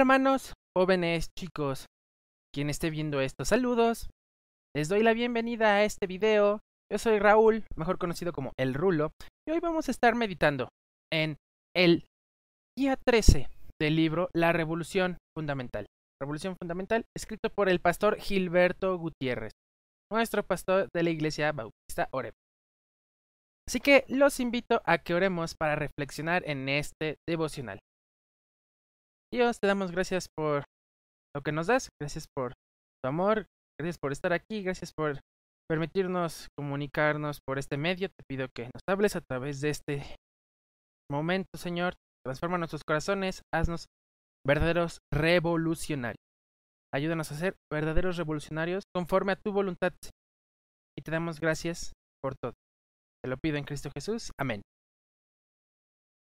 Hermanos, jóvenes, chicos, quien esté viendo esto, saludos. Les doy la bienvenida a este video. Yo soy Raúl, mejor conocido como El Rulo, y hoy vamos a estar meditando en el día 13 del libro La Revolución Fundamental. Revolución Fundamental, escrito por el pastor Gilberto Gutiérrez, nuestro pastor de la Iglesia Bautista Oreb. Así que los invito a que oremos para reflexionar en este devocional. Dios, te damos gracias por lo que nos das, gracias por tu amor, gracias por estar aquí, gracias por permitirnos comunicarnos por este medio. Te pido que nos hables a través de este momento, Señor. Transforma nuestros corazones, haznos verdaderos revolucionarios. Ayúdanos a ser verdaderos revolucionarios conforme a tu voluntad. Y te damos gracias por todo. Te lo pido en Cristo Jesús. Amén.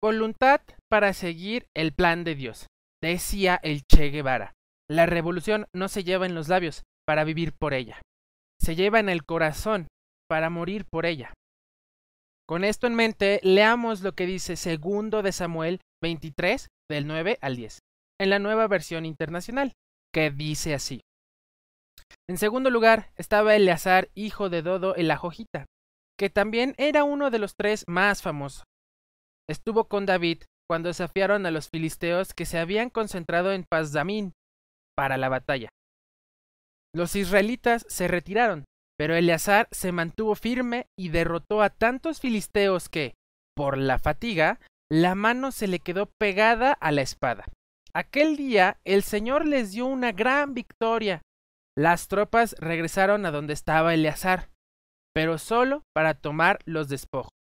Voluntad para seguir el plan de Dios decía el Che Guevara. La revolución no se lleva en los labios para vivir por ella, se lleva en el corazón para morir por ella. Con esto en mente, leamos lo que dice segundo de Samuel 23 del 9 al 10, en la nueva versión internacional, que dice así. En segundo lugar estaba Eleazar, hijo de Dodo el Ajojita, que también era uno de los tres más famosos. Estuvo con David cuando desafiaron a los filisteos que se habían concentrado en Pazdamín para la batalla. Los israelitas se retiraron, pero Eleazar se mantuvo firme y derrotó a tantos filisteos que, por la fatiga, la mano se le quedó pegada a la espada. Aquel día el Señor les dio una gran victoria. Las tropas regresaron a donde estaba Eleazar, pero solo para tomar los despojos.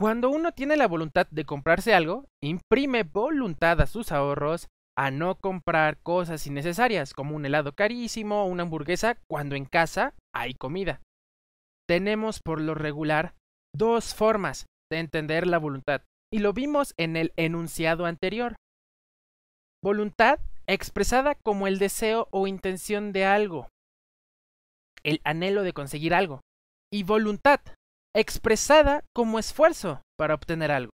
Cuando uno tiene la voluntad de comprarse algo, imprime voluntad a sus ahorros a no comprar cosas innecesarias como un helado carísimo o una hamburguesa cuando en casa hay comida. Tenemos por lo regular dos formas de entender la voluntad y lo vimos en el enunciado anterior. Voluntad expresada como el deseo o intención de algo, el anhelo de conseguir algo, y voluntad expresada como esfuerzo para obtener algo.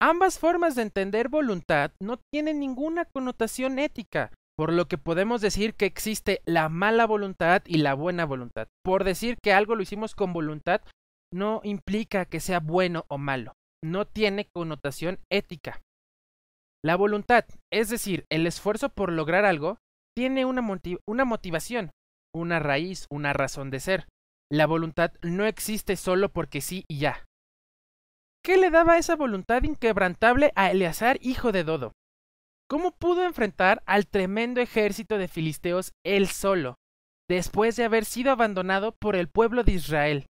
Ambas formas de entender voluntad no tienen ninguna connotación ética, por lo que podemos decir que existe la mala voluntad y la buena voluntad. Por decir que algo lo hicimos con voluntad no implica que sea bueno o malo, no tiene connotación ética. La voluntad, es decir, el esfuerzo por lograr algo, tiene una, motivación, una raíz, una razón de ser. La voluntad no existe solo porque sí y ya. ¿Qué le daba esa voluntad inquebrantable a Eleazar, hijo de Dodo? ¿Cómo pudo enfrentar al tremendo ejército de filisteos él solo, después de haber sido abandonado por el pueblo de Israel?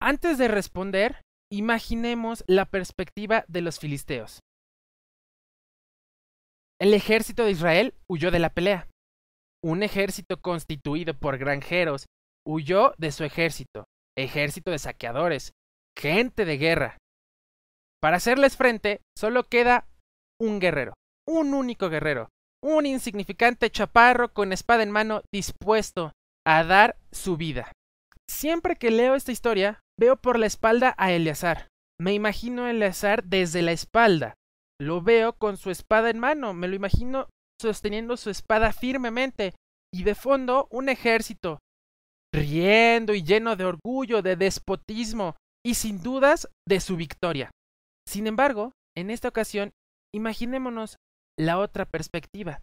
Antes de responder, imaginemos la perspectiva de los filisteos. El ejército de Israel huyó de la pelea. Un ejército constituido por granjeros huyó de su ejército, ejército de saqueadores, gente de guerra. Para hacerles frente, solo queda un guerrero, un único guerrero, un insignificante chaparro con espada en mano dispuesto a dar su vida. Siempre que leo esta historia, veo por la espalda a Eleazar. Me imagino a Eleazar desde la espalda. Lo veo con su espada en mano, me lo imagino sosteniendo su espada firmemente y de fondo un ejército riendo y lleno de orgullo, de despotismo y sin dudas de su victoria. Sin embargo, en esta ocasión, imaginémonos la otra perspectiva,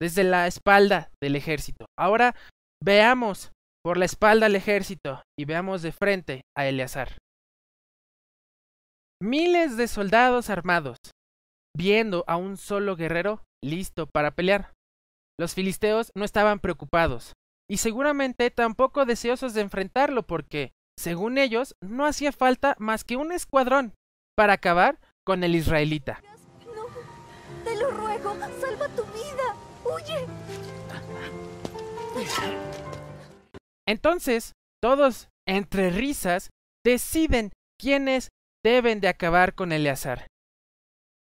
desde la espalda del ejército. Ahora veamos por la espalda al ejército y veamos de frente a Eleazar. Miles de soldados armados, viendo a un solo guerrero listo para pelear. Los filisteos no estaban preocupados, y seguramente tampoco deseosos de enfrentarlo porque, según ellos, no hacía falta más que un escuadrón para acabar con el israelita. No, te lo ruego, salva tu vida, huye. Entonces, todos, entre risas, deciden quiénes deben de acabar con Eleazar.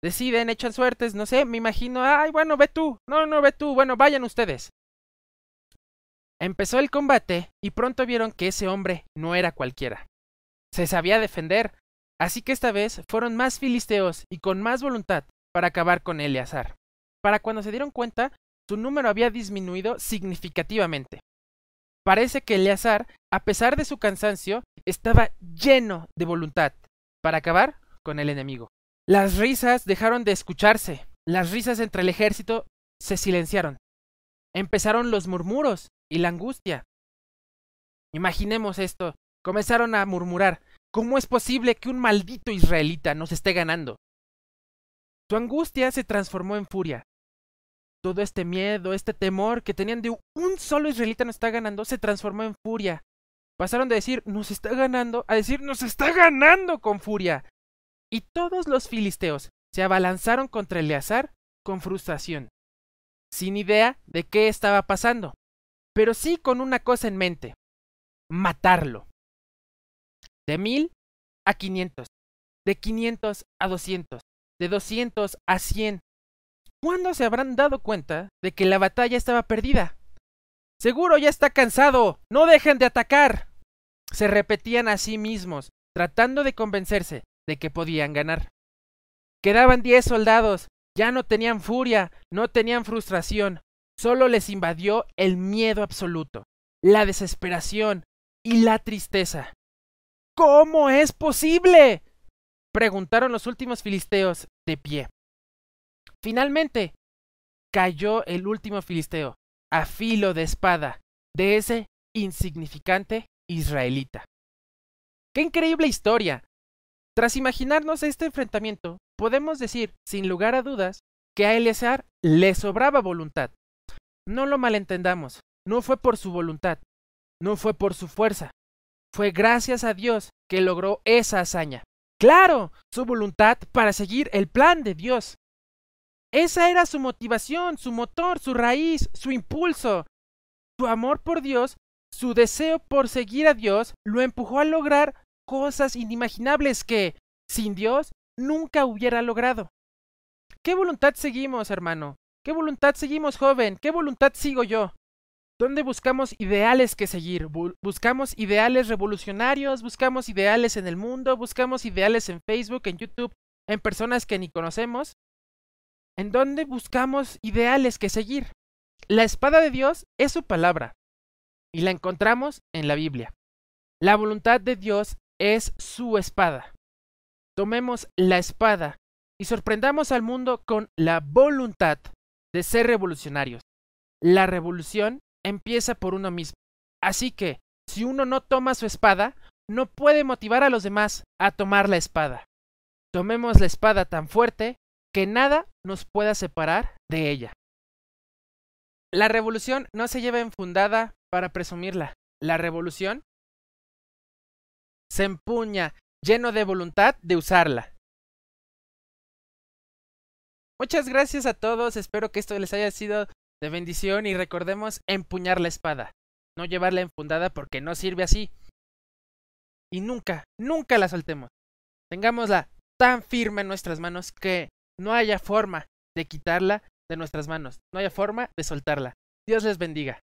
Deciden, echan suertes, no sé, me imagino, ay, bueno, ve tú, no, no, ve tú, bueno, vayan ustedes. Empezó el combate y pronto vieron que ese hombre no era cualquiera. Se sabía defender, así que esta vez fueron más filisteos y con más voluntad para acabar con Eleazar. Para cuando se dieron cuenta, su número había disminuido significativamente. Parece que Eleazar, a pesar de su cansancio, estaba lleno de voluntad para acabar con el enemigo. Las risas dejaron de escucharse, las risas entre el ejército se silenciaron. Empezaron los murmuros y la angustia. Imaginemos esto, comenzaron a murmurar, ¿cómo es posible que un maldito israelita nos esté ganando? Su angustia se transformó en furia. Todo este miedo, este temor que tenían de un solo israelita nos está ganando, se transformó en furia. Pasaron de decir nos está ganando a decir nos está ganando con furia. Y todos los filisteos se abalanzaron contra Eleazar con frustración, sin idea de qué estaba pasando, pero sí con una cosa en mente, matarlo. De mil a quinientos, de quinientos a doscientos, de doscientos a cien. ¿Cuándo se habrán dado cuenta de que la batalla estaba perdida? Seguro ya está cansado. No dejen de atacar. Se repetían a sí mismos, tratando de convencerse de que podían ganar. Quedaban diez soldados, ya no tenían furia, no tenían frustración, solo les invadió el miedo absoluto, la desesperación y la tristeza. ¿Cómo es posible? preguntaron los últimos filisteos de pie. Finalmente, cayó el último filisteo, a filo de espada, de ese insignificante israelita. ¡Qué increíble historia! Tras imaginarnos este enfrentamiento, podemos decir, sin lugar a dudas, que a Eleazar le sobraba voluntad. No lo malentendamos, no fue por su voluntad, no fue por su fuerza, fue gracias a Dios que logró esa hazaña. Claro, su voluntad para seguir el plan de Dios. Esa era su motivación, su motor, su raíz, su impulso. Su amor por Dios, su deseo por seguir a Dios, lo empujó a lograr cosas inimaginables que, sin Dios, nunca hubiera logrado. ¿Qué voluntad seguimos, hermano? ¿Qué voluntad seguimos, joven? ¿Qué voluntad sigo yo? ¿Dónde buscamos ideales que seguir? ¿Buscamos ideales revolucionarios? ¿Buscamos ideales en el mundo? ¿Buscamos ideales en Facebook, en YouTube, en personas que ni conocemos? ¿En dónde buscamos ideales que seguir? La espada de Dios es su palabra y la encontramos en la Biblia. La voluntad de Dios es su espada. Tomemos la espada y sorprendamos al mundo con la voluntad de ser revolucionarios. La revolución empieza por uno mismo. Así que, si uno no toma su espada, no puede motivar a los demás a tomar la espada. Tomemos la espada tan fuerte que nada nos pueda separar de ella. La revolución no se lleva enfundada para presumirla. La revolución se empuña lleno de voluntad de usarla. Muchas gracias a todos, espero que esto les haya sido de bendición y recordemos empuñar la espada, no llevarla enfundada porque no sirve así. Y nunca, nunca la soltemos. Tengámosla tan firme en nuestras manos que no haya forma de quitarla de nuestras manos, no haya forma de soltarla. Dios les bendiga.